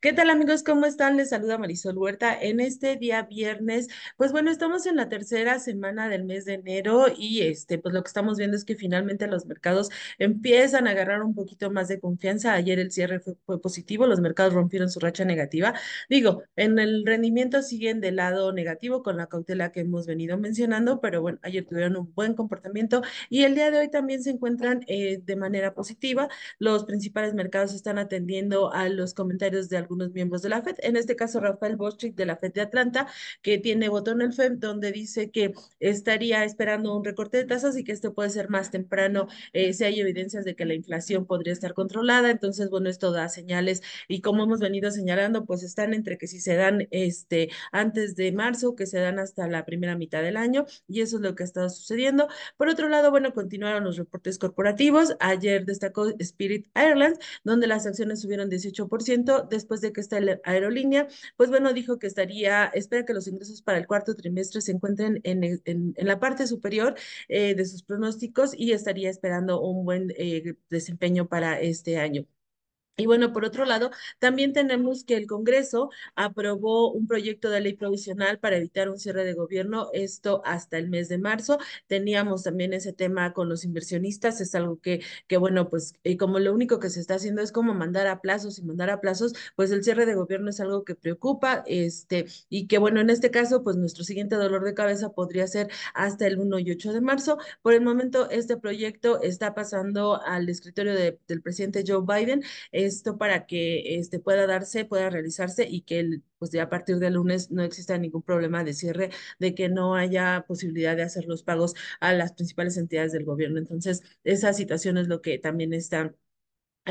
¿Qué tal amigos? ¿Cómo están? Les saluda Marisol Huerta. En este día viernes, pues bueno, estamos en la tercera semana del mes de enero y este, pues lo que estamos viendo es que finalmente los mercados empiezan a agarrar un poquito más de confianza. Ayer el cierre fue, fue positivo, los mercados rompieron su racha negativa. Digo, en el rendimiento siguen del lado negativo con la cautela que hemos venido mencionando, pero bueno, ayer tuvieron un buen comportamiento y el día de hoy también se encuentran eh, de manera positiva. Los principales mercados están atendiendo a los comentarios de algunos miembros de la FED, en este caso Rafael Bostrick de la FED de Atlanta, que tiene voto en el FED, donde dice que estaría esperando un recorte de tasas y que esto puede ser más temprano eh, si hay evidencias de que la inflación podría estar controlada. Entonces, bueno, esto da señales y como hemos venido señalando, pues están entre que si se dan este, antes de marzo, que se dan hasta la primera mitad del año, y eso es lo que ha estado sucediendo. Por otro lado, bueno, continuaron los reportes corporativos. Ayer destacó Spirit Airlines, donde las acciones subieron 18%, después de que esta aerolínea, pues bueno, dijo que estaría, espera que los ingresos para el cuarto trimestre se encuentren en, en, en la parte superior eh, de sus pronósticos y estaría esperando un buen eh, desempeño para este año. Y bueno, por otro lado, también tenemos que el Congreso aprobó un proyecto de ley provisional para evitar un cierre de gobierno, esto hasta el mes de marzo. Teníamos también ese tema con los inversionistas, es algo que, que bueno, pues y como lo único que se está haciendo es como mandar a plazos y mandar a plazos, pues el cierre de gobierno es algo que preocupa, este, y que bueno, en este caso, pues nuestro siguiente dolor de cabeza podría ser hasta el 1 y 8 de marzo. Por el momento, este proyecto está pasando al escritorio de, del presidente Joe Biden esto para que este, pueda darse, pueda realizarse y que el, pues ya a partir del lunes no exista ningún problema de cierre, de que no haya posibilidad de hacer los pagos a las principales entidades del gobierno. Entonces, esa situación es lo que también está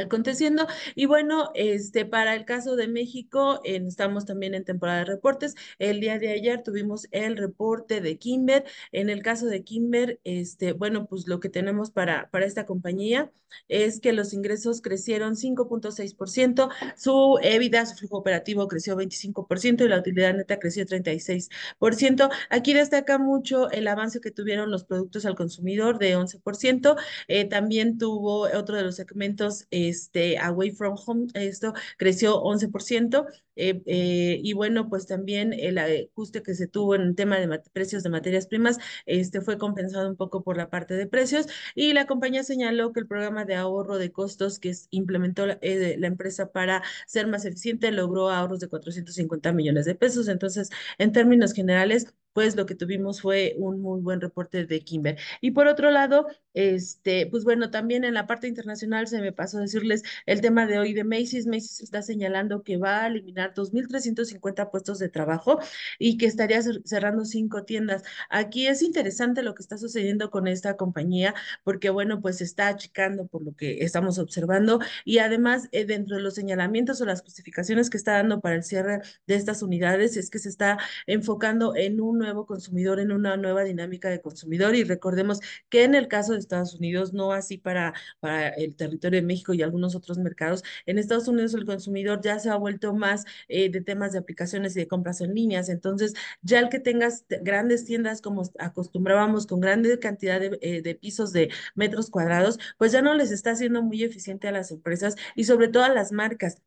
aconteciendo. Y bueno, este, para el caso de México, estamos también en temporada de reportes. El día de ayer tuvimos el reporte de Kimber. En el caso de Kimber, este, bueno, pues lo que tenemos para, para esta compañía es que los ingresos crecieron 5.6%, su EBITDA, su flujo operativo creció 25% y la utilidad neta creció 36%. Aquí destaca mucho el avance que tuvieron los productos al consumidor de 11%. Eh, también tuvo otro de los segmentos este, Away from Home, esto creció 11%, eh, eh, y bueno, pues también el ajuste que se tuvo en el tema de precios de materias primas, este fue compensado un poco por la parte de precios, y la compañía señaló que el programa de ahorro de costos que implementó la, eh, la empresa para ser más eficiente logró ahorros de 450 millones de pesos, entonces, en términos generales, pues lo que tuvimos fue un muy buen reporte de Kimber. Y por otro lado, este, pues bueno, también en la parte internacional se me pasó a decirles el tema de hoy de Macy's. Macy's está señalando que va a eliminar 2.350 puestos de trabajo y que estaría cerrando cinco tiendas. Aquí es interesante lo que está sucediendo con esta compañía porque, bueno, pues está achicando por lo que estamos observando y además eh, dentro de los señalamientos o las justificaciones que está dando para el cierre de estas unidades es que se está enfocando en un nuevo consumidor, en una nueva dinámica de consumidor. Y recordemos que en el caso de Estados Unidos, no así para, para el territorio de México y algunos otros mercados, en Estados Unidos el consumidor ya se ha vuelto más eh, de temas de aplicaciones y de compras en líneas. Entonces, ya el que tengas grandes tiendas como acostumbrábamos con grande cantidad de, eh, de pisos de metros cuadrados, pues ya no les está haciendo muy eficiente a las empresas y sobre todo a las marcas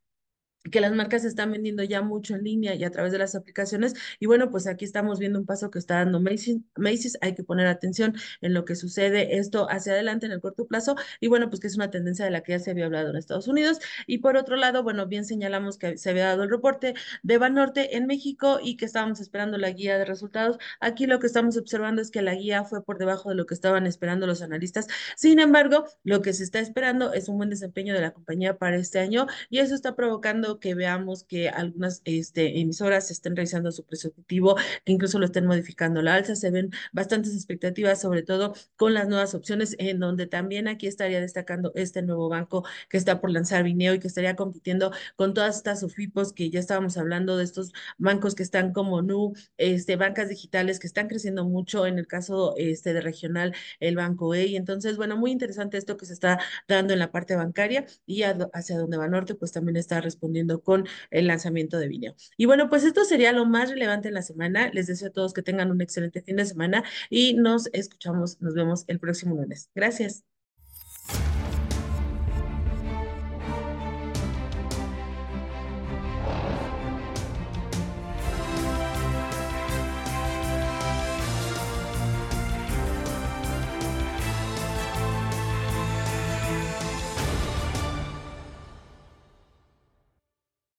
que las marcas están vendiendo ya mucho en línea y a través de las aplicaciones. Y bueno, pues aquí estamos viendo un paso que está dando Macy's. Macy's. Hay que poner atención en lo que sucede esto hacia adelante en el corto plazo. Y bueno, pues que es una tendencia de la que ya se había hablado en Estados Unidos. Y por otro lado, bueno, bien señalamos que se había dado el reporte de Banorte en México y que estábamos esperando la guía de resultados. Aquí lo que estamos observando es que la guía fue por debajo de lo que estaban esperando los analistas. Sin embargo, lo que se está esperando es un buen desempeño de la compañía para este año y eso está provocando que veamos que algunas este, emisoras estén realizando su precio objetivo, que incluso lo estén modificando la alza. Se ven bastantes expectativas, sobre todo con las nuevas opciones, en donde también aquí estaría destacando este nuevo banco que está por lanzar Vineo y que estaría compitiendo con todas estas UFIPOS que ya estábamos hablando de estos bancos que están como NU, este, bancas digitales que están creciendo mucho, en el caso este, de regional, el Banco E. Y entonces, bueno, muy interesante esto que se está dando en la parte bancaria y hacia donde va Norte, pues también está con el lanzamiento de video. Y bueno, pues esto sería lo más relevante en la semana. Les deseo a todos que tengan un excelente fin de semana y nos escuchamos, nos vemos el próximo lunes. Gracias.